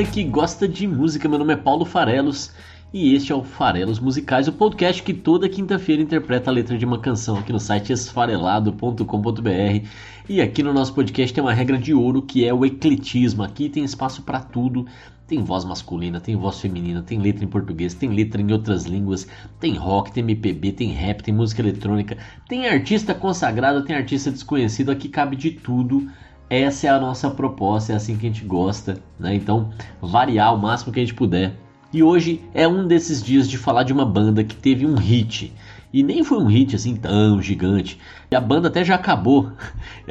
Você que gosta de música, meu nome é Paulo Farelos e este é o Farelos Musicais, o podcast que toda quinta-feira interpreta a letra de uma canção aqui no site esfarelado.com.br. E aqui no nosso podcast tem uma regra de ouro que é o ecletismo. Aqui tem espaço para tudo. Tem voz masculina, tem voz feminina, tem letra em português, tem letra em outras línguas, tem rock, tem MPB, tem rap, tem música eletrônica, tem artista consagrado, tem artista desconhecido, aqui cabe de tudo. Essa é a nossa proposta, é assim que a gente gosta, né? Então, variar o máximo que a gente puder. E hoje é um desses dias de falar de uma banda que teve um hit. E nem foi um hit assim tão gigante. E a banda até já acabou.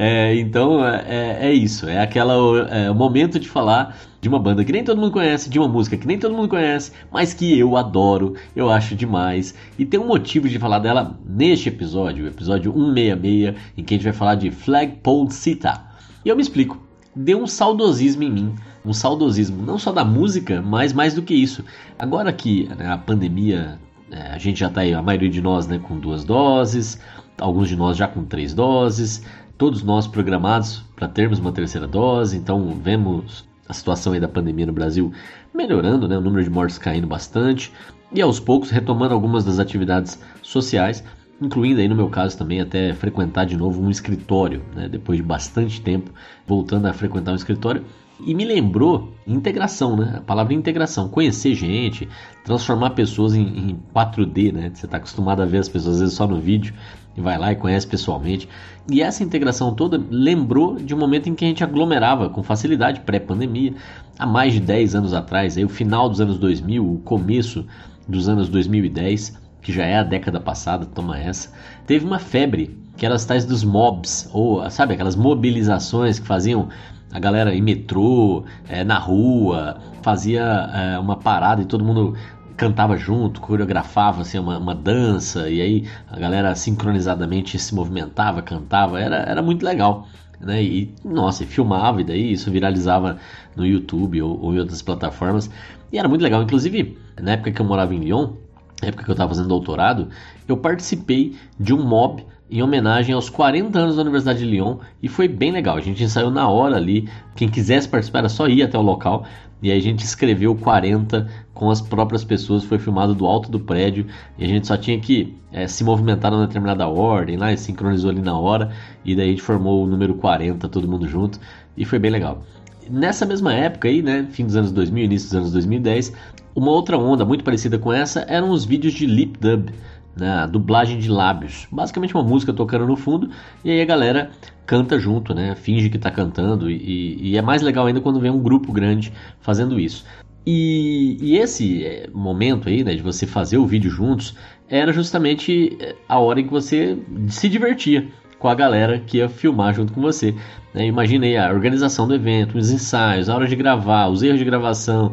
É, então é, é isso. É aquela é, momento de falar de uma banda que nem todo mundo conhece, de uma música que nem todo mundo conhece, mas que eu adoro, eu acho demais. E tem um motivo de falar dela neste episódio, o episódio 166, em que a gente vai falar de Flagpole Sita. E eu me explico. Deu um saudosismo em mim. Um saudosismo não só da música, mas mais do que isso. Agora que né, a pandemia, é, a gente já está aí, a maioria de nós, né, com duas doses, alguns de nós já com três doses, todos nós programados para termos uma terceira dose, então vemos a situação aí da pandemia no Brasil melhorando, né, o número de mortes caindo bastante e aos poucos retomando algumas das atividades sociais incluindo aí no meu caso também até frequentar de novo um escritório, né, depois de bastante tempo voltando a frequentar um escritório. E me lembrou integração, né? A palavra integração, conhecer gente, transformar pessoas em, em 4D, né? Você está acostumado a ver as pessoas às vezes só no vídeo e vai lá e conhece pessoalmente. E essa integração toda lembrou de um momento em que a gente aglomerava com facilidade, pré-pandemia, há mais de 10 anos atrás, aí o final dos anos 2000, o começo dos anos 2010 que já é a década passada, toma essa, teve uma febre, que eram as tais dos mobs, ou sabe, aquelas mobilizações que faziam a galera em metrô, é, na rua, fazia é, uma parada e todo mundo cantava junto, coreografava assim, uma, uma, dança, e aí a galera sincronizadamente se movimentava, cantava, era, era muito legal. Né? E nossa, e filmava, e daí isso viralizava no YouTube ou, ou em outras plataformas, e era muito legal. Inclusive, na época que eu morava em Lyon, na época que eu estava fazendo doutorado, eu participei de um mob em homenagem aos 40 anos da Universidade de Lyon e foi bem legal. A gente ensaiou na hora ali. Quem quisesse participar era só ir até o local e aí a gente escreveu 40 com as próprias pessoas. Foi filmado do alto do prédio e a gente só tinha que é, se movimentar numa determinada ordem lá e sincronizou ali na hora. E daí a gente formou o número 40, todo mundo junto e foi bem legal. Nessa mesma época aí, né, fim dos anos 2000, início dos anos 2010, uma outra onda muito parecida com essa eram os vídeos de lip dub, né, dublagem de lábios. Basicamente uma música tocando no fundo e aí a galera canta junto, né, finge que está cantando e, e, é mais legal ainda quando vem um grupo grande fazendo isso. E, e esse eh, momento aí, né, de você fazer o vídeo juntos, era justamente eh, a hora em que você se divertia com a galera que ia filmar junto com você. Né? Imagina aí a organização do evento, os ensaios, a hora de gravar, os erros de gravação.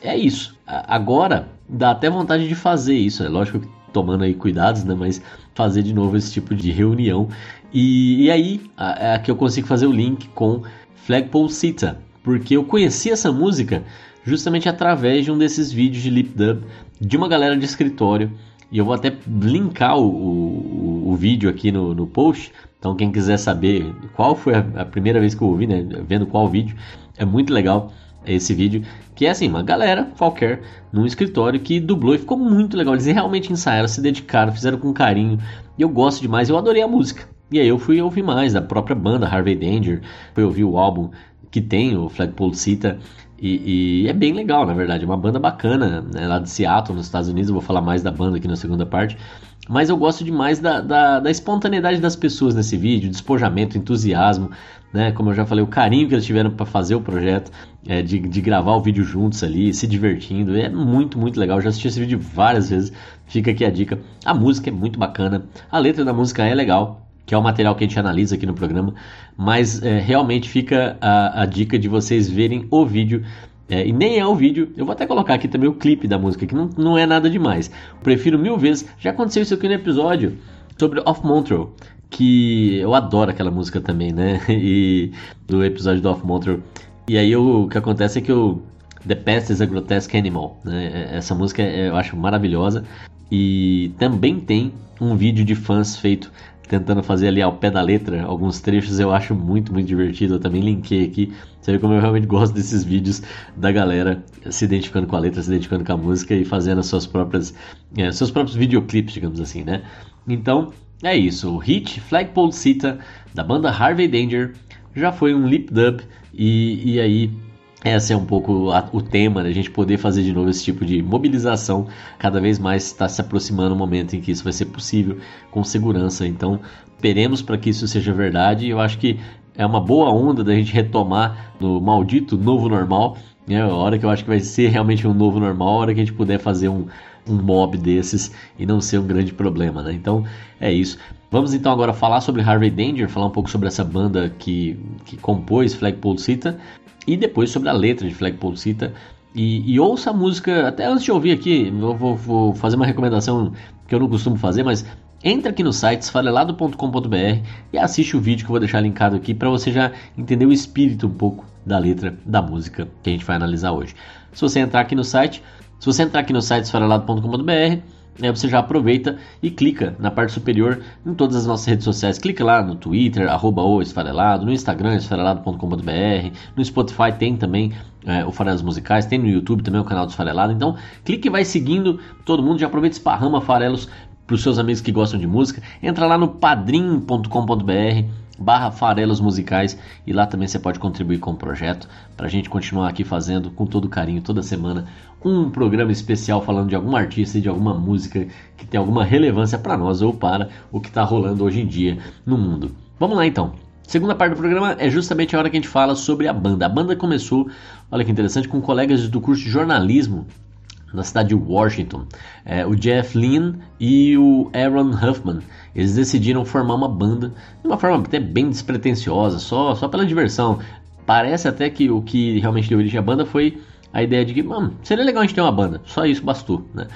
É isso. Agora dá até vontade de fazer isso. É lógico que tomando aí cuidados, né? Mas fazer de novo esse tipo de reunião. E, e aí é que eu consigo fazer o link com Flagpole Sita, porque eu conheci essa música justamente através de um desses vídeos de lip dub de uma galera de escritório. E eu vou até linkar o, o, o vídeo aqui no, no post então quem quiser saber qual foi a, primeira vez que eu ouvi, né, vendo qual vídeo, é muito legal esse vídeo, que é assim, uma galera qualquer num escritório que dublou e ficou muito legal. Eles realmente ensaiaram, se dedicaram, fizeram com carinho. E eu gosto demais, eu adorei a música. E aí eu fui ouvir mais da própria banda Harvey Danger, fui ouvir o álbum que tem o Flagpole Cita e, e, é bem legal, na verdade. É uma banda bacana, né, lá de Seattle, nos Estados Unidos. Eu vou falar mais da banda aqui na segunda parte. Mas eu gosto demais da, da, da espontaneidade das pessoas nesse vídeo, despojamento, entusiasmo, né? Como eu já falei, o carinho que eles tiveram para fazer o projeto, é, de, de gravar o vídeo juntos ali, se divertindo. É muito, muito legal. Eu já assisti esse vídeo várias vezes. Fica aqui a dica. A música é muito bacana, a letra da música é legal que é o material que a gente analisa aqui no programa, mas é, realmente fica a, a, dica de vocês verem o vídeo É, e nem é o vídeo, eu vou até colocar aqui também o clipe da música, que não, não é nada demais. Prefiro mil vezes, já aconteceu isso aqui no episódio sobre Off Montreal, que eu adoro aquela música também, né? E do episódio do Off Montreal. E aí o, o que acontece é que o The Past is a Grotesque Animal, né? Essa música eu acho maravilhosa. E também tem um vídeo de fãs feito tentando fazer ali ao pé da letra alguns trechos eu acho muito, muito divertido. Eu também linkei aqui. Você vê como eu realmente gosto desses vídeos da galera se identificando com a letra, se identificando com a música e fazendo as suas próprias, é, seus próprios videoclipes, digamos assim, né? Então, é isso. O hit Flagpole Cita da banda Harvey Danger já foi um lip dub e, e aí esse é um pouco o tema, né? a gente poder fazer de novo esse tipo de mobilização. Cada vez mais está se aproximando o momento em que isso vai ser possível com segurança. Então, esperemos para que isso seja verdade. Eu acho que é uma boa onda da gente retomar no maldito novo normal. Né? A hora que eu acho que vai ser realmente um novo normal, a hora que a gente puder fazer um, um mob desses e não ser um grande problema. Né? Então, é isso. Vamos então agora falar sobre Harvey Danger, falar um pouco sobre essa banda que, que compôs Flagpole Cita e depois sobre a letra de Flagpole Cita. E, e, ouça a música, até antes de ouvir aqui, eu vou, vou, fazer uma recomendação que eu não costumo fazer, mas entra aqui no site esfarelado.com.br e assiste o vídeo que eu vou deixar linkado aqui para você já entender o espírito um pouco da letra da música que a gente vai analisar hoje. Se você entrar aqui no site, se você entrar aqui no site esfarelado.com.br, Aí você já aproveita e clica na parte superior em todas as nossas redes sociais. Clica lá no Twitter, arroba o esfarelado, no Instagram, esfarelado.com.br, no Spotify tem também é, o Farelas Musicais, tem no YouTube também o canal do Esfarelado. Então, clique e vai seguindo todo mundo, já aproveita e esparrama farelos para os seus amigos que gostam de música. Entra lá no padrim.com.br barra farelos musicais e lá também você pode contribuir com o projeto para a gente continuar aqui fazendo com todo carinho toda semana um programa especial falando de algum artista e de alguma música que tem alguma relevância para nós ou para o que está rolando hoje em dia no mundo. Vamos lá então. Segunda parte do programa é justamente a hora que a gente fala sobre a banda. A banda começou, olha que interessante, com colegas do curso de jornalismo na cidade de Washington. É, o Jeff Lynne e o Aaron Huffman. Eles decidiram formar uma banda de uma forma até bem despretensiosa, só, só pela diversão. Parece até que o que realmente deu origem à banda foi a ideia de que, mano, seria legal a gente ter uma banda, só isso bastou, né?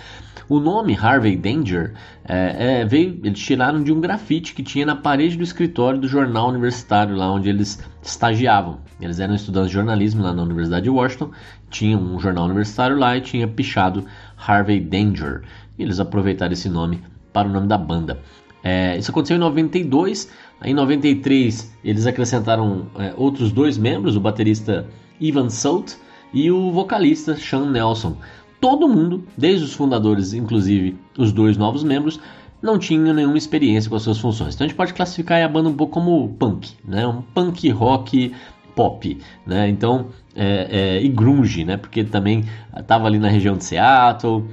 O nome Harvey Danger é, é, veio, eles tiraram de um grafite que tinha na parede do escritório do jornal universitário, lá onde eles estagiavam. Eles eram estudantes de jornalismo lá na Universidade de Washington, tinham um jornal universitário lá e tinha pichado Harvey Danger. E eles aproveitaram esse nome para o nome da banda. É, isso aconteceu em 92. Em 93 eles acrescentaram é, outros dois membros, o baterista Ivan Solt e o vocalista Sean Nelson. Todo mundo, desde os fundadores, inclusive os dois novos membros, não tinham nenhuma experiência com as suas funções. Então a gente pode classificar a banda um pouco como punk, né? um punk rock pop, né? Então é, é, e grunge, né? Porque também estava ali na região de Seattle,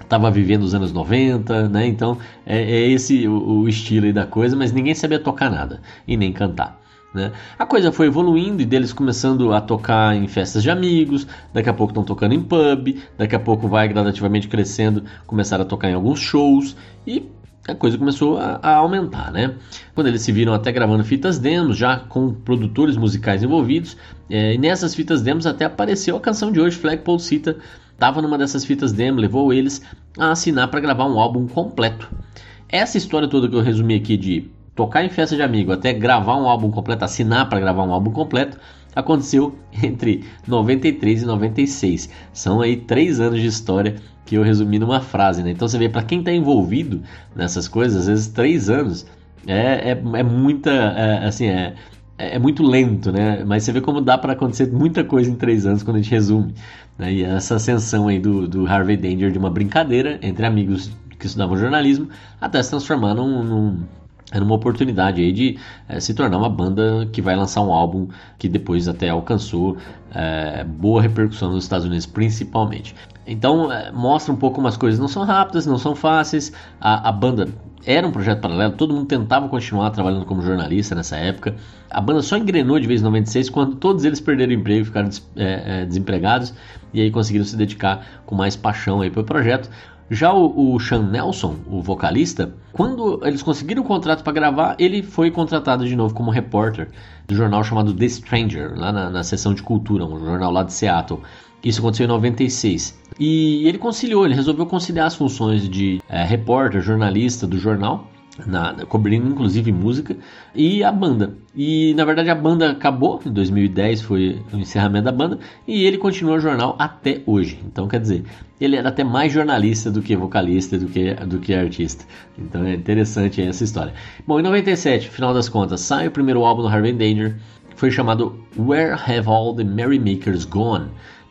estava vivendo os anos 90, né? Então é, é esse o, o estilo da coisa, mas ninguém sabia tocar nada e nem cantar. Né? A coisa foi evoluindo e deles começando a tocar em festas de amigos, daqui a pouco estão tocando em pub, daqui a pouco vai gradativamente crescendo, começaram a tocar em alguns shows e a coisa começou a, a, aumentar, né? Quando eles se viram até gravando fitas demos, já com produtores musicais envolvidos, é, e nessas fitas demos até apareceu a canção de hoje, Flagpole Cita, estava numa dessas fitas demo, levou eles a assinar para gravar um álbum completo. Essa história toda que eu resumi aqui de tocar em festa de amigo até gravar um álbum completo, assinar para gravar um álbum completo, aconteceu entre 93 e 96. São aí três anos de história que eu resumi numa frase, né? Então você vê, para quem está envolvido nessas coisas, às vezes três anos é, é, é muita, é, assim, é, é muito lento, né? Mas você vê como dá para acontecer muita coisa em três anos quando a gente resume. Né? E essa ascensão aí do, do Harvey Danger de uma brincadeira entre amigos que estudavam jornalismo até se transformar num, num era uma oportunidade aí de é, se tornar uma banda que vai lançar um álbum que depois até alcançou é, boa repercussão nos Estados Unidos principalmente. Então é, mostra um pouco umas coisas não são rápidas, não são fáceis. A, a, banda era um projeto paralelo, todo mundo tentava continuar trabalhando como jornalista nessa época. A banda só engrenou de vez em 96 quando todos eles perderam emprego, ficaram des, desempregados e aí conseguiram se dedicar com mais paixão aí para o projeto. Já o, o Sean Nelson, o vocalista, quando eles conseguiram o contrato para gravar, ele foi contratado de novo como repórter do jornal chamado The Stranger, lá na, na seção de cultura, um jornal lá de Seattle. Isso aconteceu em 96. E ele conciliou, ele resolveu conciliar as funções de é, repórter, jornalista do jornal na, cobrindo inclusive música e a banda. E na verdade a banda acabou em 2010 foi o encerramento da banda e ele continuou o jornal até hoje. Então quer dizer, ele era até mais jornalista do que vocalista do que do que artista. Então é interessante essa história. Bom, em 97, final das contas, sai o primeiro álbum do Harvey Danger, que foi chamado Where Have All the Merrymakers Gone?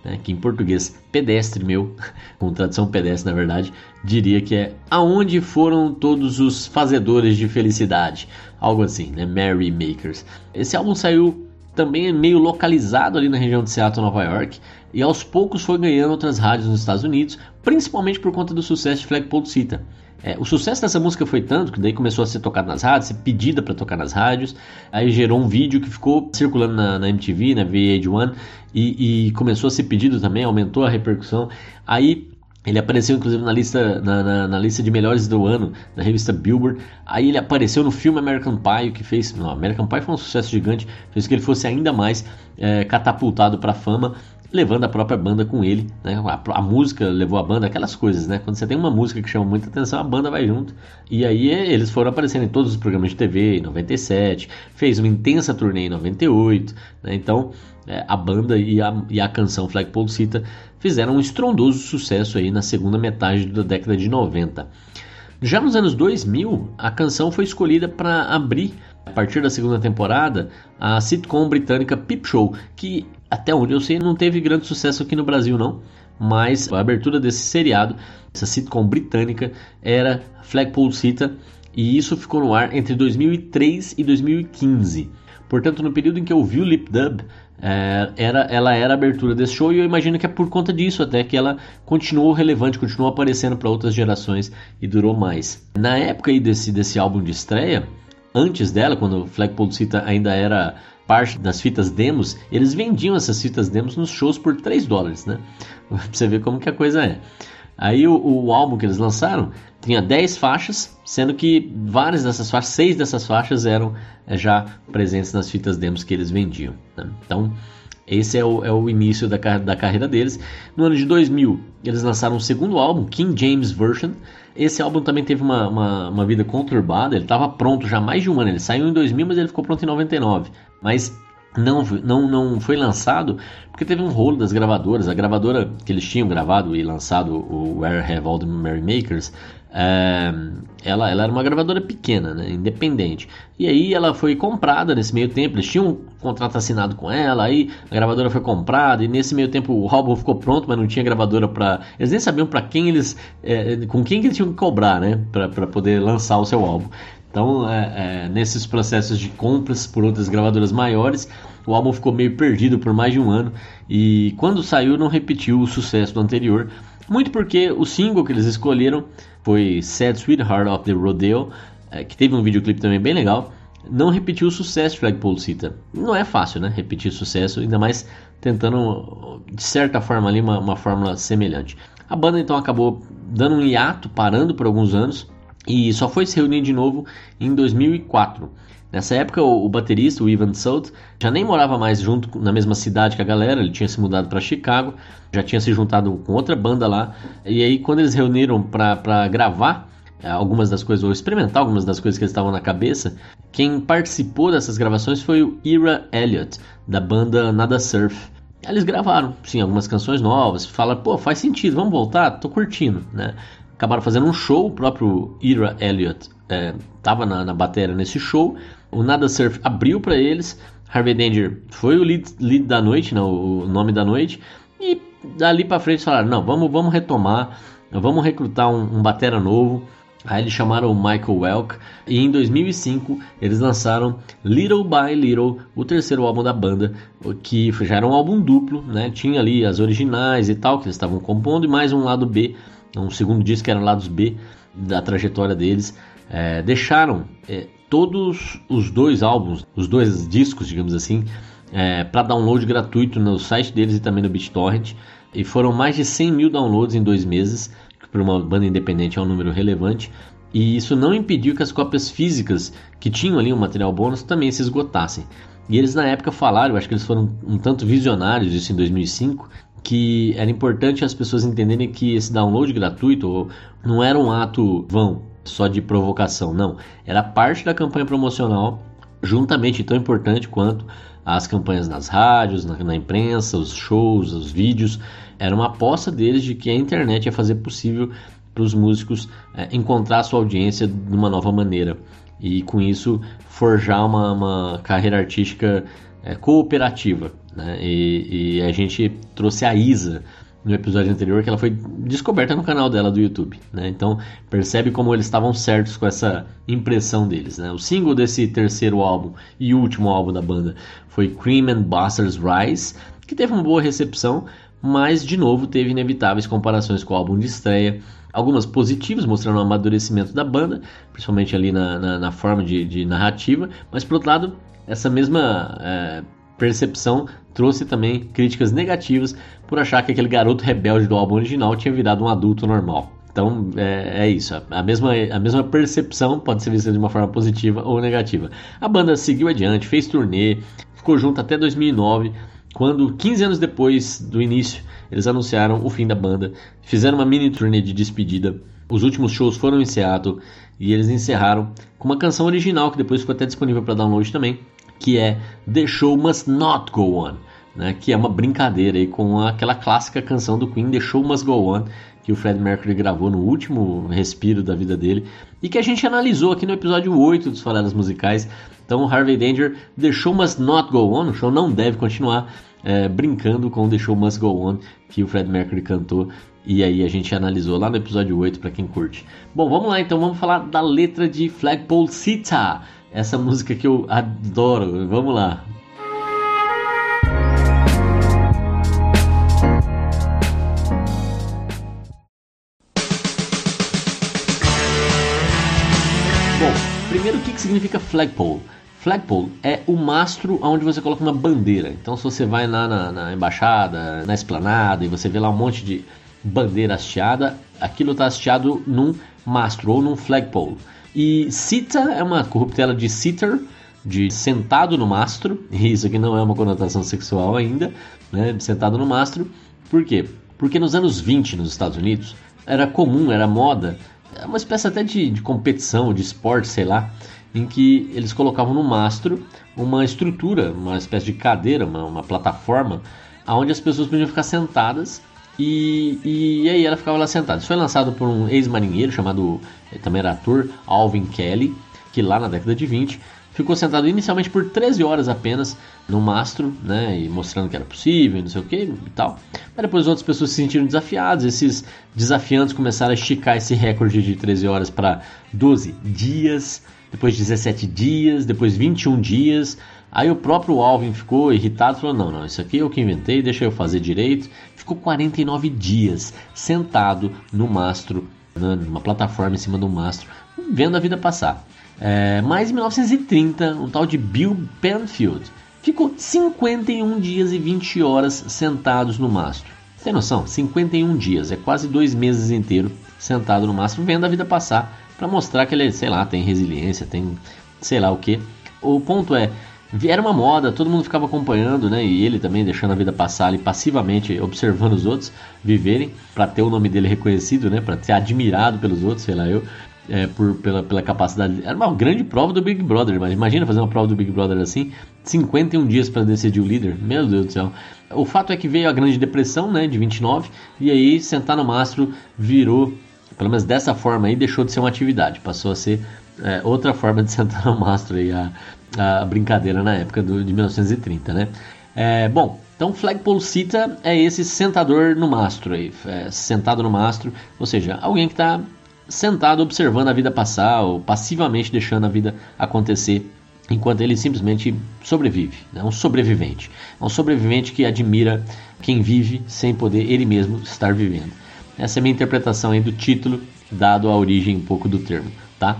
Né, que em português pedestre meu, com tradução pedestre na verdade, diria que é Aonde foram todos os fazedores de felicidade? Algo assim, né? Merry Makers. Esse álbum saiu também meio localizado ali na região de Seattle, Nova York, e aos poucos foi ganhando outras rádios nos Estados Unidos, principalmente por conta do sucesso de Flagpole Cita. É, o sucesso dessa música foi tanto que daí começou a ser tocada nas rádios, ser pedida para tocar nas rádios. Aí gerou um vídeo que ficou circulando na, na MTV, na VH1, e, e começou a ser pedido também, aumentou a repercussão. Aí ele apareceu inclusive na lista, na, na, na, lista de melhores do ano da revista Billboard. Aí ele apareceu no filme American Pie, o que fez. Não, American Pie foi um sucesso gigante, fez que ele fosse ainda mais é, catapultado para a fama levando a própria banda com ele, né? a, a, música levou a banda, aquelas coisas, né? Quando você tem uma música que chama muita atenção, a banda vai junto. E aí eles foram aparecendo em todos os programas de TV em 97, fez uma intensa turnê em 98, né? Então é, a banda e a, e a canção Flagpole Cita fizeram um estrondoso sucesso aí na segunda metade da década de 90. Já nos anos 2000, a canção foi escolhida para abrir a partir da segunda temporada, a sitcom britânica Peep Show, que até onde eu sei não teve grande sucesso aqui no Brasil não, mas a abertura desse seriado, essa sitcom britânica, era Flagpole Cita e isso ficou no ar entre 2003 e 2015. Portanto, no período em que eu vi o Lip Dub, é, era, ela era a abertura desse show e eu imagino que é por conta disso até que ela continuou relevante, continuou aparecendo para outras gerações e durou mais. Na época aí desse, desse álbum de estreia, antes dela, quando o Flagpole Cita ainda era parte das fitas demos, eles vendiam essas fitas demos nos shows por 3 dólares, né? pra você ver como que a coisa é. Aí o, o, álbum que eles lançaram tinha 10 faixas, sendo que várias dessas faixas, 6 dessas faixas eram é, já presentes nas fitas demos que eles vendiam. Né? Então, esse é o, é o início da, da carreira deles. No ano de 2000, eles lançaram um segundo álbum, King James Version, esse álbum também teve uma, uma, uma vida conturbada, ele estava pronto já há mais de um ano. Ele saiu em 2000, mas ele ficou pronto em 99. Mas não, não, não foi lançado porque teve um rolo das gravadoras. A gravadora que eles tinham gravado e lançado o Where Have All the Merrymakers é, ela, ela era uma gravadora pequena, né, independente. E aí ela foi comprada nesse meio tempo. Eles tinham um contrato assinado com ela, aí a gravadora foi comprada e nesse meio tempo o álbum ficou pronto, mas não tinha gravadora para. Eles nem sabiam para quem eles, é, com quem que eles tinham que cobrar, né, para poder lançar o seu álbum. Então, é, é, nesses processos de compras por outras gravadoras maiores, o álbum ficou meio perdido por mais de um ano e quando saiu não repetiu o sucesso do anterior. Muito porque o single que eles escolheram foi Sad Sweetheart of the Rodeo, é, que teve um videoclipe também bem legal. Não repetiu o sucesso de Flagpole Cita. Não é fácil, né? Repetir sucesso, ainda mais tentando, de certa forma, ali uma, uma fórmula semelhante. A banda então acabou dando um hiato, parando por alguns anos, e só foi se reunir de novo em 2004. Nessa época, o, baterista, o Ivan Salt, já nem morava mais junto na mesma cidade que a galera, ele tinha se mudado para Chicago, já tinha se juntado com outra banda lá. E aí, quando eles reuniram para gravar eh, algumas das coisas, ou experimentar algumas das coisas que eles estavam na cabeça, quem participou dessas gravações foi o Ira Elliott, da banda Nada Surf. Eles gravaram, sim, algumas canções novas, falaram, pô, faz sentido, vamos voltar, tô curtindo, né? Acabaram fazendo um show, o próprio Ira Elliott estava é, na, na bateria nesse show, o Nada Surf abriu para eles. Harvey Danger foi o lead, lead da noite, não, o nome da noite. E dali para frente falaram: não, vamos, vamos retomar, vamos recrutar um, um batera novo. Aí eles chamaram o Michael Welk e em 2005 eles lançaram Little by Little, o terceiro álbum da banda, que já era um álbum duplo, né? Tinha ali as originais e tal que eles estavam compondo e mais um lado B, um segundo disco que era lados B da trajetória deles. É, deixaram é, todos os dois álbuns, os dois discos, digamos assim, é, para download gratuito no site deles e também no BitTorrent. E foram mais de 100 mil downloads em dois meses. que para uma banda independente é um número relevante. E isso não impediu que as cópias físicas que tinham ali um material bônus também se esgotassem. E eles na época falaram, acho que eles foram um tanto visionários isso em 2005, que era importante as pessoas entenderem que esse download gratuito não era um ato vão, só de provocação, não. Era parte da campanha promocional, juntamente tão importante quanto as campanhas nas rádios, na, na imprensa, os shows, os vídeos. Era uma aposta deles de que a internet ia fazer possível para os músicos é, encontrar sua audiência de uma nova maneira e com isso forjar uma, uma carreira artística é, cooperativa. Né? E, e, a gente trouxe a Isa no episódio anterior, que ela foi descoberta no canal dela do YouTube. Né? Então percebe como eles estavam certos com essa impressão deles. Né? O single desse terceiro álbum e último álbum da banda foi Cream and Busters Rise, que teve uma boa recepção, mas de novo teve inevitáveis comparações com o álbum de estreia algumas positivas, mostrando o amadurecimento da banda, principalmente ali na, na, na forma de, de, narrativa, mas por outro lado, essa mesma é, percepção trouxe também críticas negativas por achar que aquele garoto rebelde do álbum original tinha virado um adulto normal. Então é, é, isso, a mesma, a mesma percepção pode ser vista de uma forma positiva ou negativa. A banda seguiu adiante, fez turnê, ficou junto até 2009, quando 15 anos depois do início eles anunciaram o fim da banda, fizeram uma mini turnê de despedida. Os últimos shows foram em Seattle e eles encerraram com uma canção original que depois ficou até disponível para download também, que é The Show Must Not Go On, né, que é uma brincadeira aí com aquela clássica canção do Queen The Show Must Go On, que o Fred Mercury gravou no último respiro da vida dele e que a gente analisou aqui no episódio 8 dos Faladas Musicais. Então, Harvey Danger, The Show Must Not Go On, o show não deve continuar, é, brincando com The Show Must Go On, que o Fred Mercury cantou. E aí a gente analisou lá no episódio 8 para quem curte. Bom, vamos lá então, vamos falar da letra de Flagpole Sita, essa música que eu adoro. Vamos lá. Bom, primeiro o que, que significa flagpole? Flagpole é o mastro onde você coloca uma bandeira. Então, se você vai lá na, na embaixada, na esplanada e você vê lá um monte de bandeira hasteada, aquilo está hasteado num mastro ou num flagpole. E cita é uma corruptela de sitter, de sentado no mastro. E isso aqui não é uma conotação sexual ainda, né? Sentado no mastro. Por quê? Porque nos anos 20 nos Estados Unidos era comum, era moda, é uma espécie até de, de competição, de esporte, sei lá em que eles colocavam no mastro uma estrutura, uma espécie de cadeira, uma, uma plataforma, onde as pessoas podiam ficar sentadas e, e, aí ela ficava lá sentada. Isso foi lançado por um ex-marinheiro chamado, eh, também era ator, Alvin Kelly, que lá na década de 20 ficou sentado inicialmente por 13 horas apenas no mastro, né, e mostrando que era possível, não sei o que e tal. Mas depois outras pessoas se sentiram desafiadas, esses desafiantes começaram a esticar esse recorde de 13 horas para 12 dias depois 17 dias, depois 21 dias. Aí o próprio Alvin ficou irritado, falou: Não, não, isso aqui é eu que inventei, deixa eu fazer direito. Ficou 49 dias sentado no mastro, né, numa plataforma em cima do mastro, vendo a vida passar. É, mas em 1930, um tal de Bill Penfield ficou 51 dias e 20 horas sentados no mastro. Tem noção? 51 dias, é quase dois meses inteiro sentado no mastro, vendo a vida passar para mostrar que ele, sei lá, tem resiliência, tem sei lá o que. O ponto é, era uma moda, todo mundo ficava acompanhando, né? E ele também deixando a vida passar ali passivamente, observando os outros viverem, para ter o nome dele reconhecido, né? Para ser admirado pelos outros, sei lá eu, é, por, pela, pela capacidade. Era uma grande prova do Big Brother, mas imagina fazer uma prova do Big Brother assim, 51 dias para decidir o líder, meu Deus do céu. O fato é que veio a Grande Depressão, né? De 29, e aí sentar no mastro virou pelo menos dessa forma aí, deixou de ser uma atividade, passou a ser é, outra forma de sentar no mastro aí, a, a brincadeira na época do, de 1930, né? É, bom, então flagpole cita é esse sentador no mastro aí, é, sentado no mastro, ou seja, alguém que está sentado observando a vida passar ou passivamente deixando a vida acontecer enquanto ele simplesmente sobrevive, é né? um sobrevivente, é um sobrevivente que admira quem vive sem poder ele mesmo estar vivendo. Essa é a minha interpretação aí do título, dado a origem um pouco do termo, tá?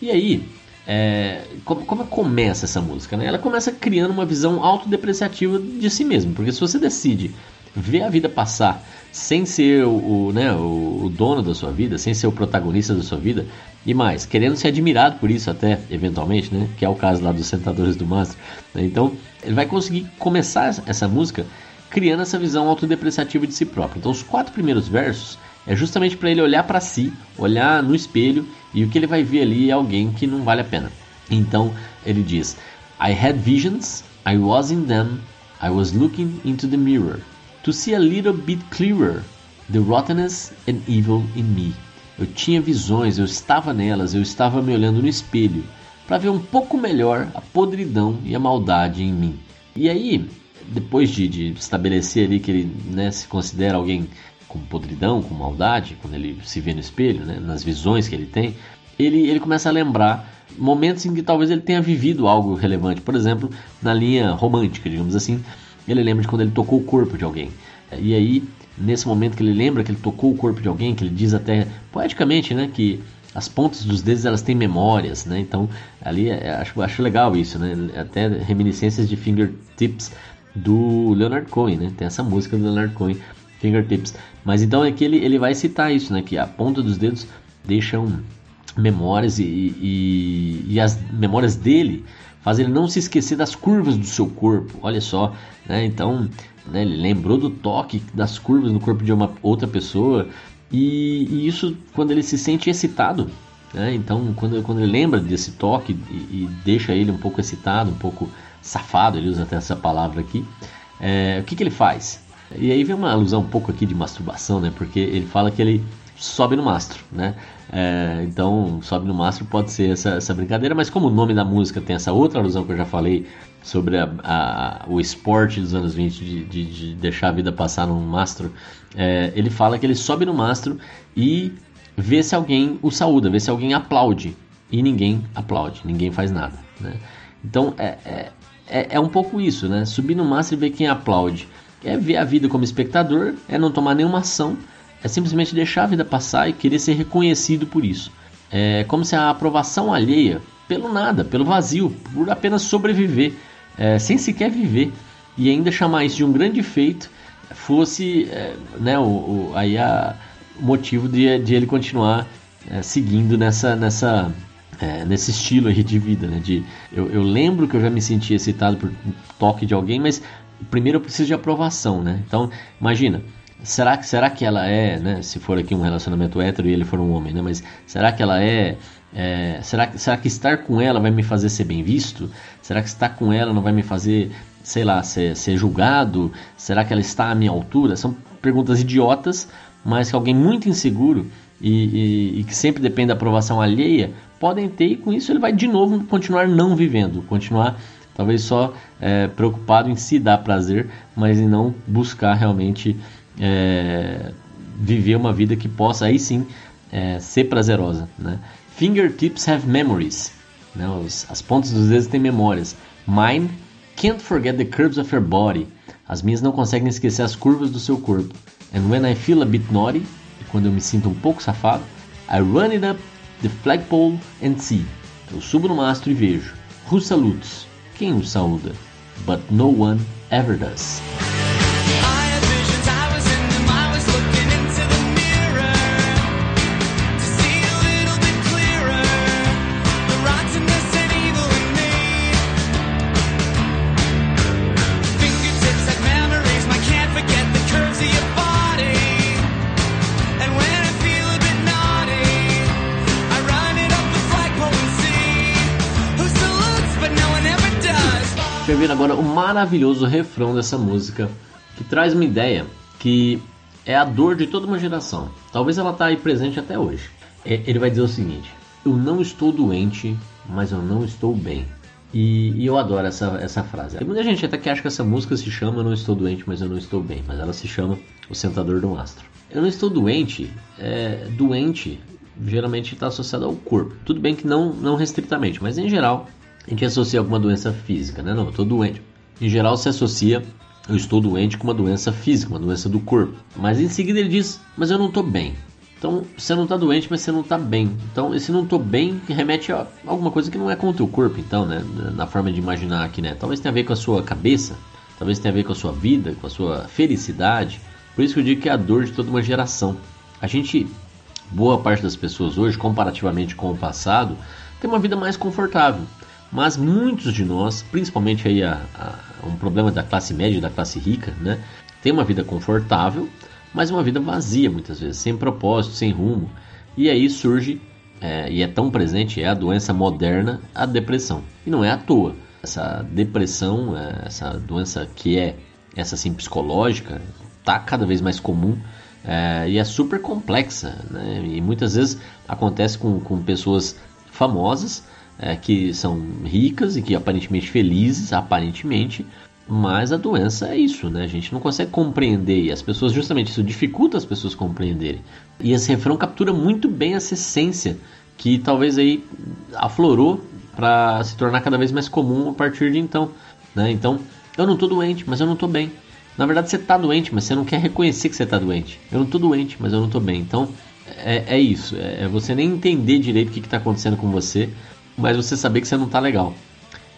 E aí, é, como, como, começa essa música? Né? Ela começa criando uma visão autodepreciativa de si mesmo, porque se você decide ver a vida passar sem ser o, o né, o, o, dono da sua vida, sem ser o protagonista da sua vida, e mais, querendo ser admirado por isso até, eventualmente, né, que é o caso lá dos Sentadores do Mastro. Né, então, ele vai conseguir começar essa música criando essa visão autodepreciativa de si próprio. Então, os quatro primeiros versos é justamente para ele olhar para si, olhar no espelho e o que ele vai ver ali é alguém que não vale a pena. Então, ele diz: I had visions, I was in them, I was looking into the mirror to see a little bit clearer the rottenness and evil in me. Eu tinha visões, eu estava nelas, eu estava me olhando no espelho para ver um pouco melhor a podridão e a maldade em mim. E aí, depois de, de estabelecer ali que ele né, se considera alguém com podridão, com maldade, quando ele se vê no espelho, né, nas visões que ele tem, ele, ele começa a lembrar momentos em que talvez ele tenha vivido algo relevante. Por exemplo, na linha romântica, digamos assim, ele lembra de quando ele tocou o corpo de alguém. E aí, nesse momento que ele lembra que ele tocou o corpo de alguém, que ele diz até poeticamente, né, que as pontas dos dedos elas têm memórias, né? Então, ali é, acho, acho legal isso, né? Até reminiscências de fingertips do Leonard Cohen, né? Tem essa música do Leonard Cohen, Fingertips. Mas então é que ele, ele vai citar isso, né? Que a ponta dos dedos deixam memórias e, e, e, as memórias dele fazem ele não se esquecer das curvas do seu corpo. Olha só, né? Então, né, ele lembrou do toque das curvas no corpo de uma outra pessoa e, e isso quando ele se sente excitado. Né? Então, quando, quando ele lembra desse toque e, deixa ele um pouco excitado, um pouco safado, ele usa até essa palavra aqui, é, o que, que ele faz? E aí vem uma alusão um pouco aqui de masturbação, né? Porque ele fala que ele sobe no mastro, né? É, então, sobe no mastro pode ser essa, essa brincadeira, mas como o nome da música tem essa outra alusão que eu já falei sobre a, a, o esporte dos anos 20 de, de, de, deixar a vida passar num mastro, é, ele fala que ele sobe no mastro e vê se alguém o saúda, vê se alguém aplaude. E ninguém aplaude, ninguém faz nada. Né? Então é, é, é, é um pouco isso, né? Subir no mastro e ver quem aplaude. É ver a vida como espectador, é não tomar nenhuma ação é simplesmente deixar a vida passar e querer ser reconhecido por isso. É como se a aprovação alheia, pelo nada, pelo vazio, por apenas sobreviver, é, sem sequer viver, e ainda chamar isso de um grande feito, fosse é, né, o, o, aí a, o motivo de, de ele continuar é, seguindo nessa, nessa, é, nesse estilo aí de vida. Né, de, eu, eu lembro que eu já me senti excitado por toque de alguém, mas primeiro eu preciso de aprovação. Né? Então, imagina será que será que ela é, né? Se for aqui um relacionamento hétero e ele for um homem, né? Mas será que ela é, é será, será que estar com ela vai me fazer ser bem visto? Será que estar com ela não vai me fazer, sei lá, ser, ser julgado? Será que ela está à minha altura? São perguntas idiotas, mas que alguém muito inseguro e, e, e que sempre depende da aprovação alheia podem ter e com isso ele vai de novo continuar não vivendo, continuar talvez só é, preocupado em se dar prazer, mas em não buscar realmente é, viver uma vida que possa aí sim é, ser prazerosa. Né? Fingertips have memories. Né? Os, as pontas dos dedos têm memórias. Mine can't forget the curves of your body. As minhas não conseguem esquecer as curvas do seu corpo. And when I feel a bit naughty, quando eu me sinto um pouco safado, I run it up the flagpole and see. Eu subo no mastro e vejo. Who salutes? Quem o saúda? But no one ever does. Agora o maravilhoso refrão dessa música, que traz uma ideia que é a dor de toda uma geração. Talvez ela está aí presente até hoje. É, ele vai dizer o seguinte: Eu não estou doente, mas eu não estou bem. E, e, eu adoro essa, essa frase. Tem muita gente até que acha que essa música se chama Eu Não Estou Doente, mas eu não estou bem. Mas ela se chama O Sentador do Astro. Eu não estou doente. É, doente geralmente está associado ao corpo. Tudo bem que não, não restritamente, mas em geral a gente associa alguma doença física, né? Não, eu estou doente. Em geral se associa eu estou doente com uma doença física, uma doença do corpo. Mas em seguida ele diz, mas eu não estou bem. Então você não está doente, mas você não está bem. Então esse não estou bem remete a alguma coisa que não é com o teu corpo, então, né? Na forma de imaginar aqui, né? Talvez tenha a ver com a sua cabeça. talvez tenha a ver com a sua vida, com a sua felicidade. Por isso que eu digo que é a dor de toda uma geração. A gente, boa parte das pessoas hoje, comparativamente com o passado, tem uma vida mais confortável. Mas muitos de nós, principalmente aí a, a, um problema da classe média da classe rica, né, tem uma vida confortável, mas uma vida vazia muitas vezes, sem propósito, sem rumo. E aí surge, é, e é tão presente, é a doença moderna, a depressão. E não é à toa. Essa depressão, é, essa doença que é essa assim psicológica, está cada vez mais comum é, e é super complexa. Né? E muitas vezes acontece com, com pessoas famosas é, que são ricas e que aparentemente felizes, aparentemente, mas a doença é isso, né? A gente não consegue compreender e as pessoas, justamente isso dificulta as pessoas compreenderem. E esse refrão captura muito bem essa essência que talvez aí aflorou para se tornar cada vez mais comum a partir de então, né? Então, eu não tô doente, mas eu não tô bem. Na verdade, você tá doente, mas você não quer reconhecer que você tá doente. Eu não tô doente, mas eu não tô bem. Então, é, é isso. É, é você nem entender direito o que, que tá acontecendo com você, mas você saber que você não tá legal.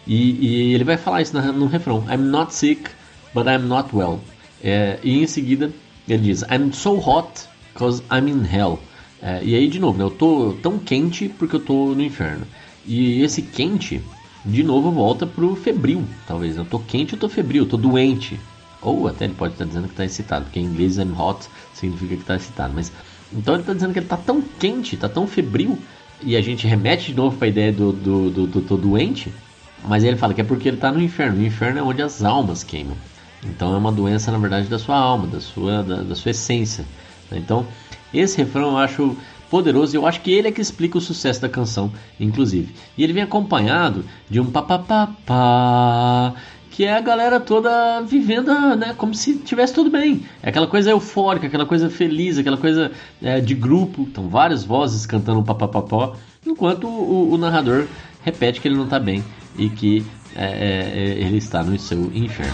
E, e ele vai falar isso no, refrão: I'm not sick, but I'm not well. É, e em seguida ele diz: I'm so hot because I'm in hell. É, e aí, de novo, né, eu tô tão quente porque eu tô no inferno. E esse quente, de novo, volta pro febril, talvez. Eu tô quente, eu tô febril, eu tô doente. Ou até ele pode estar dizendo que está excitado, porque em inglês I'm hot significa que está excitado. Mas então ele está dizendo que ele está tão quente, está tão febril, e a gente remete de novo para a ideia do, do, do, do, do doente, mas ele fala que é porque ele está no inferno. O inferno é onde as almas queimam. Então é uma doença, na verdade, da sua alma, da sua, da, da sua essência. Então, esse refrão eu acho poderoso e eu acho que ele é que explica o sucesso da canção, inclusive. E ele vem acompanhado de um papapá, que é a galera toda vivendo né, como se tivesse tudo bem. É aquela coisa eufórica, aquela coisa feliz, aquela coisa é, de grupo. Então, várias vozes cantando papapá, enquanto o, o narrador repete que ele não está bem e que é, é, é, ele está no seu inferno.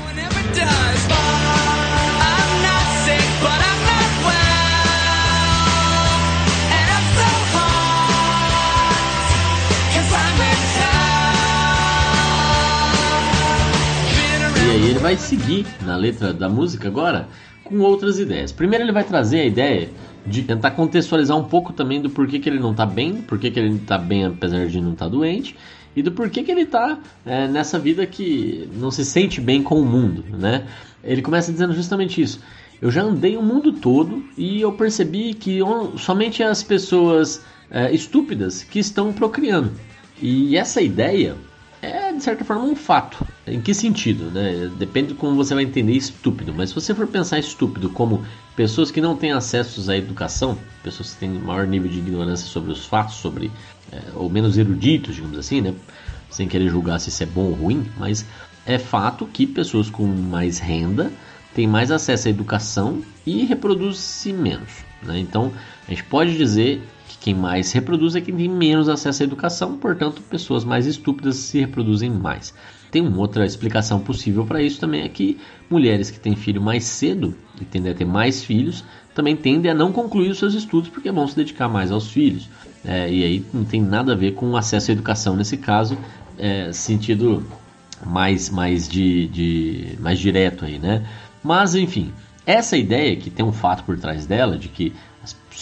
E ele vai seguir na letra da música agora com outras ideias. Primeiro ele vai trazer a ideia de tentar contextualizar um pouco também do porquê que ele não está bem, porquê que ele está bem apesar de não estar tá doente, e do porquê que ele está é, nessa vida que não se sente bem com o mundo, né? Ele começa dizendo justamente isso. Eu já andei o mundo todo e eu percebi que somente as pessoas é, estúpidas que estão procriando. E essa ideia é de certa forma um fato. Em que sentido, né? Depende de como você vai entender estúpido. Mas se você for pensar estúpido como pessoas que não têm acessos à educação, pessoas que têm maior nível de ignorância sobre os fatos, sobre é, ou menos eruditos, digamos assim, né? Sem querer julgar se isso é bom ou ruim, mas é fato que pessoas com mais renda têm mais acesso à educação e reproduzem menos. Né? Então, a gente pode dizer quem mais reproduz é quem tem menos acesso à educação, portanto, pessoas mais estúpidas se reproduzem mais. Tem uma outra explicação possível para isso também é que mulheres que têm filho mais cedo e tendem a ter mais filhos também tendem a não concluir os seus estudos porque vão se dedicar mais aos filhos. É, e aí não tem nada a ver com acesso à educação nesse caso, é, sentido mais, mais, de, de, mais direto aí, né? Mas enfim, essa ideia que tem um fato por trás dela, de que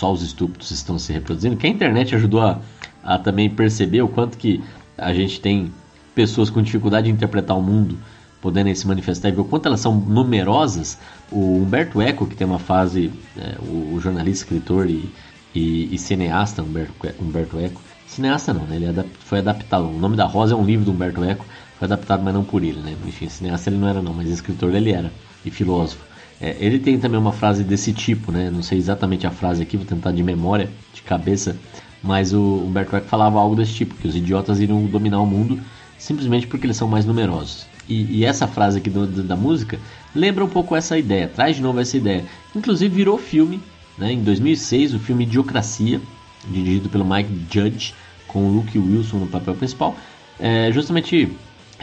só os estúpidos estão se reproduzindo, que a internet ajudou a, a também perceber o quanto que a gente tem pessoas com dificuldade de interpretar o mundo podendo se manifestar e ver o quanto elas são numerosas. O Humberto Eco, que tem uma fase, é, o, o, jornalista, escritor e, e, e cineasta Humberto, Humberto, Eco, cineasta não, né? ele adap foi adaptado. O nome da Rosa é um livro do Humberto Eco, foi adaptado, mas não por ele, né? Enfim, cineasta ele não era não, mas escritor ele era e filósofo. É, ele tem também uma frase desse tipo, né? Não sei exatamente a frase aqui, vou tentar de memória, de cabeça, mas o Humberto Eco falava algo desse tipo, que os idiotas iriam dominar o mundo simplesmente porque eles são mais numerosos. E, e essa frase aqui do, da música lembra um pouco essa ideia, traz de novo essa ideia. Inclusive virou filme, né? Em 2006, o filme Idiocracia, dirigido pelo Mike Judge, com o Luke Wilson no papel principal, é justamente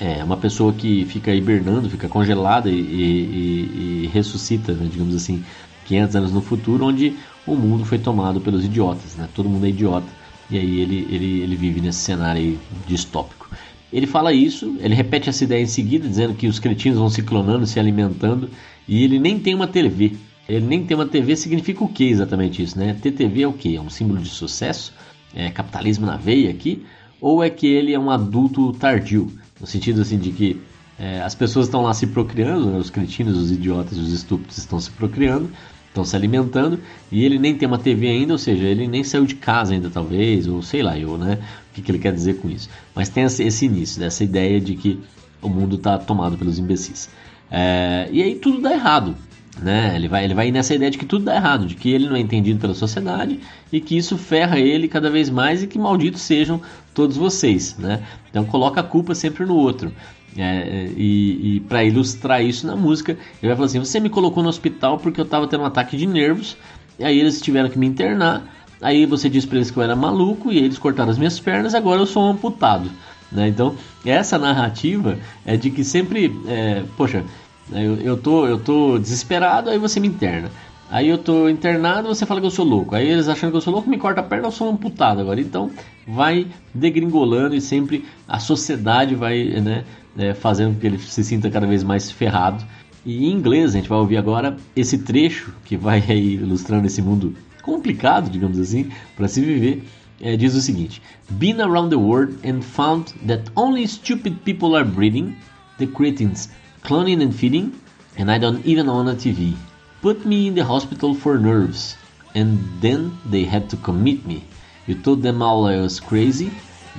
é uma pessoa que fica hibernando, fica congelada e, e, e ressuscita, né, digamos assim, 500 anos no futuro, onde o mundo foi tomado pelos idiotas, né? Todo mundo é idiota. E aí ele, ele, ele vive nesse cenário distópico. ele fala isso, ele repete essa ideia em seguida, dizendo que os cretinos vão se clonando, se alimentando, e ele nem tem uma TV. Ele nem tem uma TV significa o que exatamente isso, né? Ter TV é o que? É um símbolo de sucesso? É capitalismo na veia aqui? Ou é que ele é um adulto tardio? No sentido assim de que é, as pessoas estão lá se procriando, né? os cretinos, os idiotas, os estúpidos estão se procriando, estão se alimentando, e ele nem tem uma TV ainda, ou seja, ele nem saiu de casa ainda talvez, ou sei lá eu, né? O que, que ele quer dizer com isso. Mas tem esse início, dessa ideia de que o mundo está tomado pelos imbecis. É, e aí tudo dá errado. Né? Ele, vai, ele vai nessa ideia de que tudo dá errado, de que ele não é entendido pela sociedade e que isso ferra ele cada vez mais e que malditos sejam todos vocês. Né? Então coloca a culpa sempre no outro. É, e, e para ilustrar isso na música, ele vai falar assim: Você me colocou no hospital porque eu estava tendo um ataque de nervos, e aí eles tiveram que me internar. Aí você disse para eles que eu era maluco e eles cortaram as minhas pernas, agora eu sou um amputado. Né? Então, essa narrativa é de que sempre, é, poxa, eu, eu, tô, eu tô desesperado, aí você me interna. Aí eu tô internado, você fala que eu sou louco. Aí eles achando que eu sou louco, me corta a perna, eu sou um amputado agora. Então vai degringolando e sempre a sociedade vai né, é, fazendo com que ele se sinta cada vez mais ferrado. E em inglês a gente vai ouvir agora esse trecho que vai aí ilustrando esse mundo complicado, digamos assim, para se viver. É, diz o seguinte: Been around the world and found that only stupid people are breeding, the cretins cloning and feeding, and I don't even own a TV. Put me in the hospital for nerves, and then they had to commit me. You told them all I was crazy.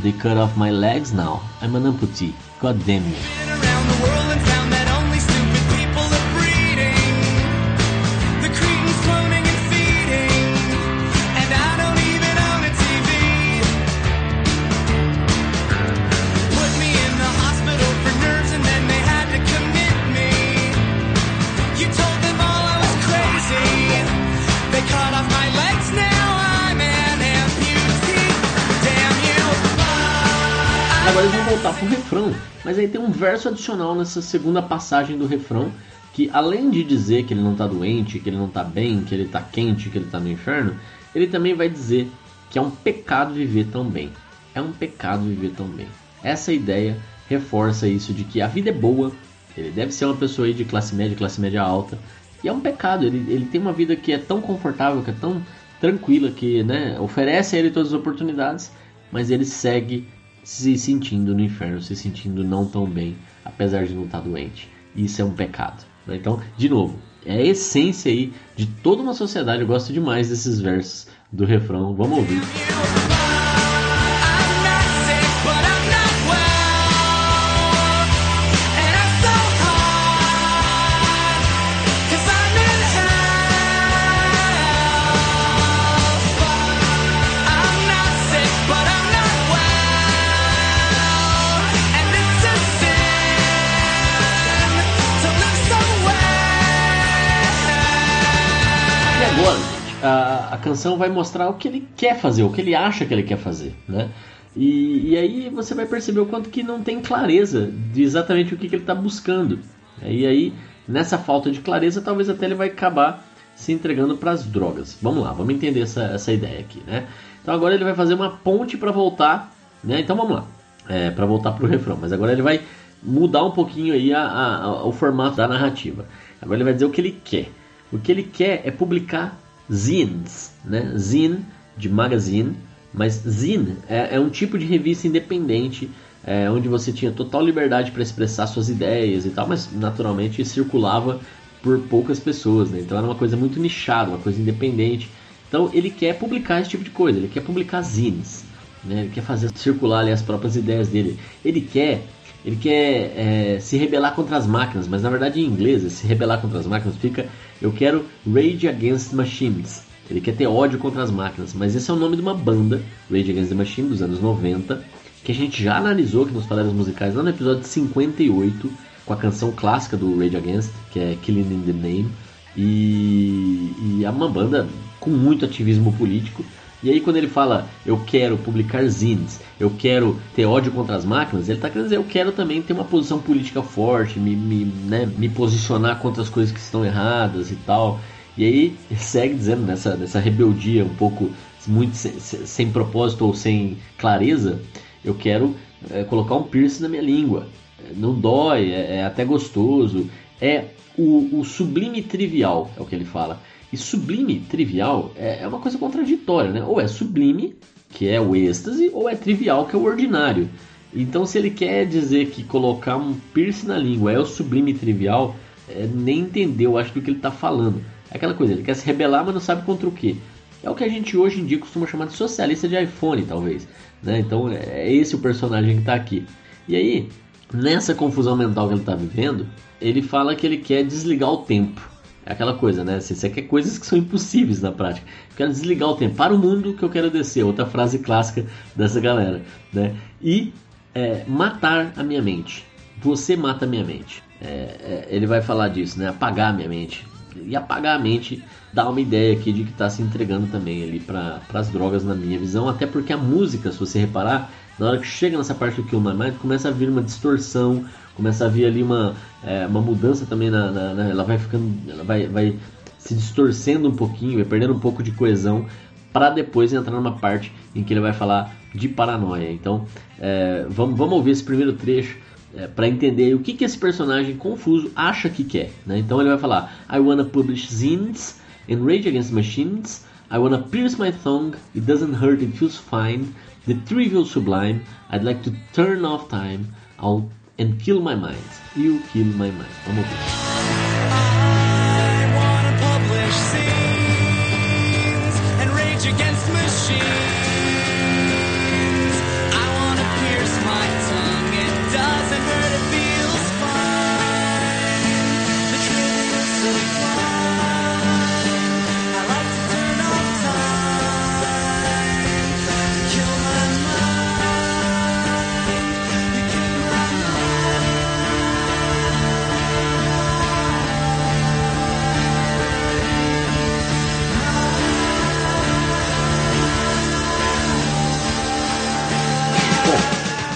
They cut off my legs now. I'm an amputee. God damn you. Voltar pro refrão, mas aí tem um verso adicional nessa segunda passagem do refrão que além de dizer que ele não tá doente, que ele não tá bem, que ele tá quente, que ele tá no inferno, ele também vai dizer que é um pecado viver tão bem. É um pecado viver tão bem. Essa ideia reforça isso de que a vida é boa, ele deve ser uma pessoa aí de classe média, classe média alta, e é um pecado, ele, ele tem uma vida que é tão confortável, que é tão tranquila, que né, oferece a ele todas as oportunidades, mas ele segue se sentindo no inferno, se sentindo não tão bem, apesar de não estar doente. Isso é um pecado. Né? Então, de novo, é a essência aí de toda uma sociedade. Eu gosto demais desses versos do refrão. Vamos ouvir. Canção vai mostrar o que ele quer fazer, o que ele acha que ele quer fazer, né? E, e aí você vai perceber o quanto que não tem clareza de exatamente o que, que ele está buscando. E aí, nessa falta de clareza, talvez até ele vai acabar se entregando para as drogas. Vamos lá, vamos entender essa, essa ideia aqui, né? Então agora ele vai fazer uma ponte para voltar, né? Então vamos lá, é, para voltar para o refrão. Mas agora ele vai mudar um pouquinho aí a, a, a, o formato da narrativa. Agora ele vai dizer o que ele quer. O que ele quer é publicar zines, né? Zine de magazine, mas zine é, é um tipo de revista independente é, onde você tinha total liberdade para expressar suas ideias e tal, mas naturalmente circulava por poucas pessoas, né? Então era uma coisa muito nichada, uma coisa independente. Então ele quer publicar esse tipo de coisa, ele quer publicar zines, né? Ele quer fazer circular ali, as próprias ideias dele. Ele quer ele quer é, se rebelar contra as máquinas, mas na verdade em inglês, se rebelar contra as máquinas fica eu quero Rage Against Machines. Ele quer ter ódio contra as máquinas, mas esse é o nome de uma banda, Rage Against the Machine, dos anos 90, que a gente já analisou aqui nos Paredes Musicais, lá no episódio 58, com a canção clássica do Rage Against, que é Killing in the Name, e, e é uma banda com muito ativismo político, e aí quando ele fala eu quero publicar zines, eu quero ter ódio contra as máquinas, ele está querendo dizer eu quero também ter uma posição política forte, me, me, né, me posicionar contra as coisas que estão erradas e tal. E aí segue dizendo nessa, nessa rebeldia um pouco muito sem, sem propósito ou sem clareza, eu quero é, colocar um piercing na minha língua. Não dói, é, é até gostoso. É o, o, sublime trivial, é o que ele fala. E sublime trivial é, é uma coisa contraditória, né? Ou é sublime, que é o êxtase, ou é trivial, que é o ordinário. Então, se ele quer dizer que colocar um piercing na língua é o sublime trivial, é, nem entendeu, acho que o que ele está falando. É aquela coisa, ele quer se rebelar, mas não sabe contra o que. É o que a gente hoje em dia costuma chamar de socialista de iPhone, talvez. Né? Então, é esse o personagem que está aqui. E aí, nessa confusão mental que ele está vivendo, ele fala que ele quer desligar o tempo. É aquela coisa, né? Você quer coisas que são impossíveis na prática. Eu quero desligar o tempo. Para o mundo que eu quero descer. Outra frase clássica dessa galera. Né? E é, matar a minha mente. Você mata a minha mente. É, é, ele vai falar disso, né? Apagar a minha mente. E apagar a mente dá uma ideia aqui de que está se entregando também ali para as drogas, na minha visão. Até porque a música, se você reparar, na hora que chega nessa parte do Kill My Mind, começa a vir uma distorção, começa a vir ali uma, é, uma mudança também na, na, na, ela vai ficando ela vai, vai se distorcendo um pouquinho vai perdendo um pouco de coesão para depois entrar numa parte em que ele vai falar de paranoia. Então é, vamos, vamos ouvir esse primeiro trecho é, para entender o que, que esse personagem confuso acha que quer né? então ele vai falar I wanna publish zines and rage against machines. I wanna pierce my tongue. It doesn't hurt it feels fine. The trivial sublime. I'd like to turn off time. I'll and Kill My Mind. You Kill My Mind. Vamos ver. I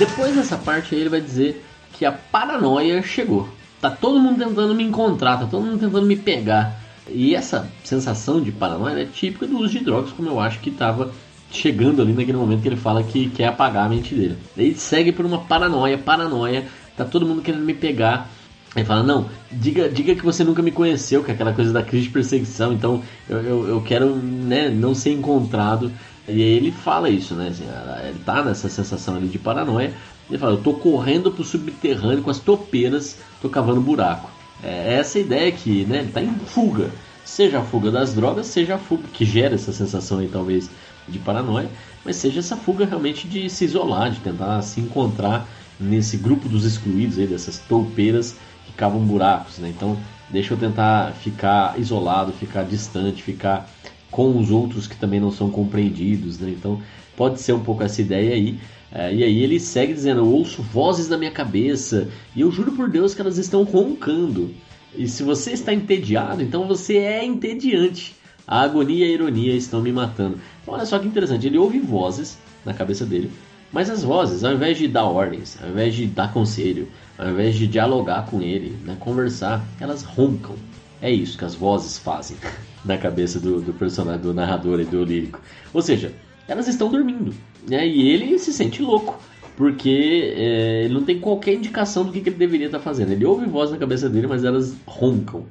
Depois dessa parte aí ele vai dizer que a paranoia chegou. Tá todo mundo tentando me encontrar, tá todo mundo tentando me pegar. E essa sensação de paranoia é típica do uso de drogas, como eu acho que estava chegando ali naquele momento que ele fala que quer apagar a mente dele. Ele segue por uma paranoia, paranoia, tá todo mundo querendo me pegar. Ele fala, não, diga, diga que você nunca me conheceu, que é aquela coisa da crise de perseguição, então eu, eu, eu quero né, não ser encontrado. E aí ele fala isso, né? Assim, ele tá nessa sensação ali de paranoia. Ele fala, eu tô correndo pro subterrâneo com as topeiras, tô cavando buraco. É essa ideia que, né? Ele tá em fuga. Seja a fuga das drogas, seja a fuga que gera essa sensação aí, talvez, de paranoia, mas seja essa fuga realmente de se isolar, de tentar se encontrar nesse grupo dos excluídos aí, dessas toupeiras que cavam buracos, né? Então, deixa eu tentar ficar isolado, ficar distante, ficar com os outros que também não são compreendidos, né? Então pode ser um pouco essa ideia aí. É, e aí ele segue dizendo: Eu ouço vozes na minha cabeça e eu juro por Deus que elas estão roncando. E se você está entediado, então você é entediante. A agonia e a ironia estão me matando. Então, olha só que interessante: ele ouve vozes na cabeça dele, mas as vozes, ao invés de dar ordens, ao invés de dar conselho, ao invés de dialogar com ele, né, conversar, elas roncam. É isso que as vozes fazem. na cabeça do, do personagem, do narrador e do lírico. Ou seja, elas estão dormindo, né? E ele se sente louco, porque é, ele não tem qualquer indicação do que, que ele deveria estar fazendo. Ele ouve voz na cabeça dele, mas elas roncam.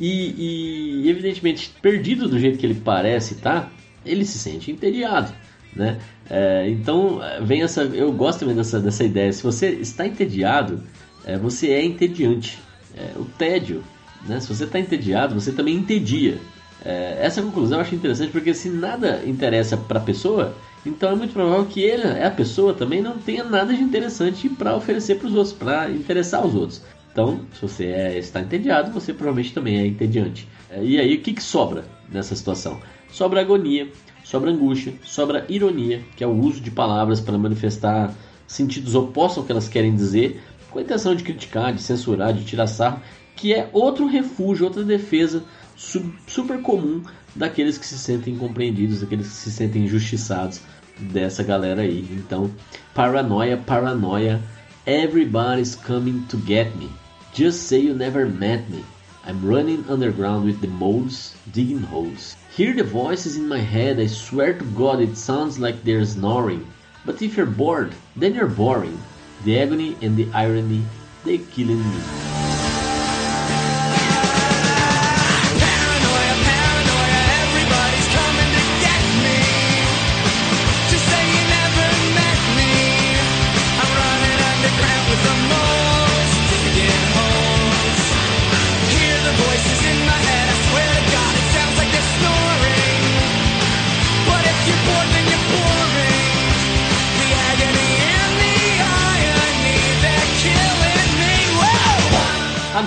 E, e, evidentemente, perdido do jeito que ele parece tá, ele se sente entediado. Né? É, então vem essa. Eu gosto também dessa, dessa ideia. Se você está entediado, é, você é entediante. É, o tédio. Né? Se você está entediado, você também entedia. É, essa conclusão eu acho interessante porque se nada interessa para a pessoa, então é muito provável que ele, a pessoa também não tenha nada de interessante para oferecer para os outros, para interessar os outros. Então, se você é, está entediado, você provavelmente também é entediante. É, e aí, o que, que sobra nessa situação? Sobra agonia, sobra angústia, sobra ironia, que é o uso de palavras para manifestar sentidos opostos ao que elas querem dizer, com a intenção de criticar, de censurar, de tirar sarro, que é outro refúgio, outra defesa super comum daqueles que se sentem incompreendidos, daqueles que se sentem injustiçados dessa galera aí. Então, paranoia, paranoia, everybody's coming to get me. Just say you never met me. I'm running underground with the moles, digging holes. Hear the voices in my head, I swear to God it sounds like they're snoring. But if you're bored, then you're boring. The agony and the irony, they killing me.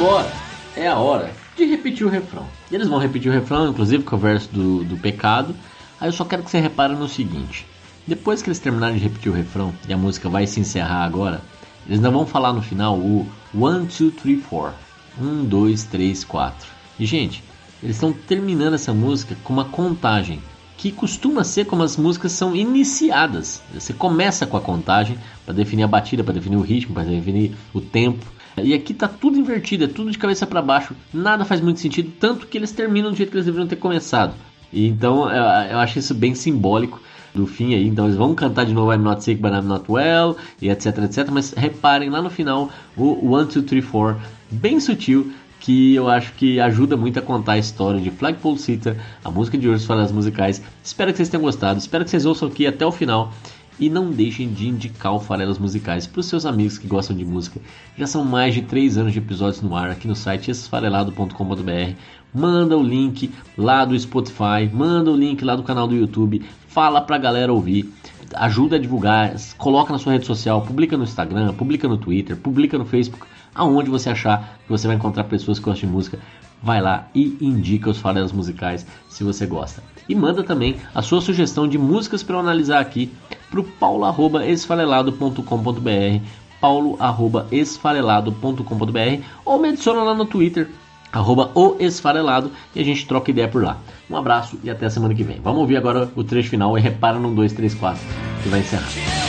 Agora é a hora de repetir o refrão. Eles vão repetir o refrão, inclusive com o verso do, do pecado. Aí eu só quero que você repare no seguinte: depois que eles terminarem de repetir o refrão e a música vai se encerrar agora, eles ainda vão falar no final o 1, 2, 3, 4. 1, 2, 3, 4. E gente, eles estão terminando essa música com uma contagem que costuma ser como as músicas são iniciadas. Você começa com a contagem para definir a batida, para definir o ritmo, para definir o tempo. E aqui tá tudo invertido, é tudo de cabeça para baixo. Nada faz muito sentido, tanto que eles terminam do jeito que eles deveriam ter começado. E então eu, eu acho isso bem simbólico do fim aí. Então eles vão cantar de novo I'm not sick but I'm not well e etc etc. Mas reparem lá no final o 1, 2, 3, 4, bem sutil, que eu acho que ajuda muito a contar a história de Flagpole Sitter, a música de hoje as musicais. Espero que vocês tenham gostado, espero que vocês ouçam aqui até o final. E não deixem de indicar o Farelas Musicais para os seus amigos que gostam de música. Já são mais de 3 anos de episódios no ar aqui no site esfarelado.com.br. Manda o link lá do Spotify, manda o link lá do canal do YouTube, fala pra galera ouvir, ajuda a divulgar, coloca na sua rede social, publica no Instagram, publica no Twitter, publica no Facebook, aonde você achar que você vai encontrar pessoas que gostam de música vai lá e indica os farelas musicais se você gosta. E manda também a sua sugestão de músicas para eu analisar aqui para o paulo.esfarelado.com.br paulo.esfarelado.com.br ou me adiciona lá no Twitter arroba o esfarelado e a gente troca ideia por lá. Um abraço e até a semana que vem. Vamos ouvir agora o trecho final e repara no 2, 3, 4 que vai encerrar.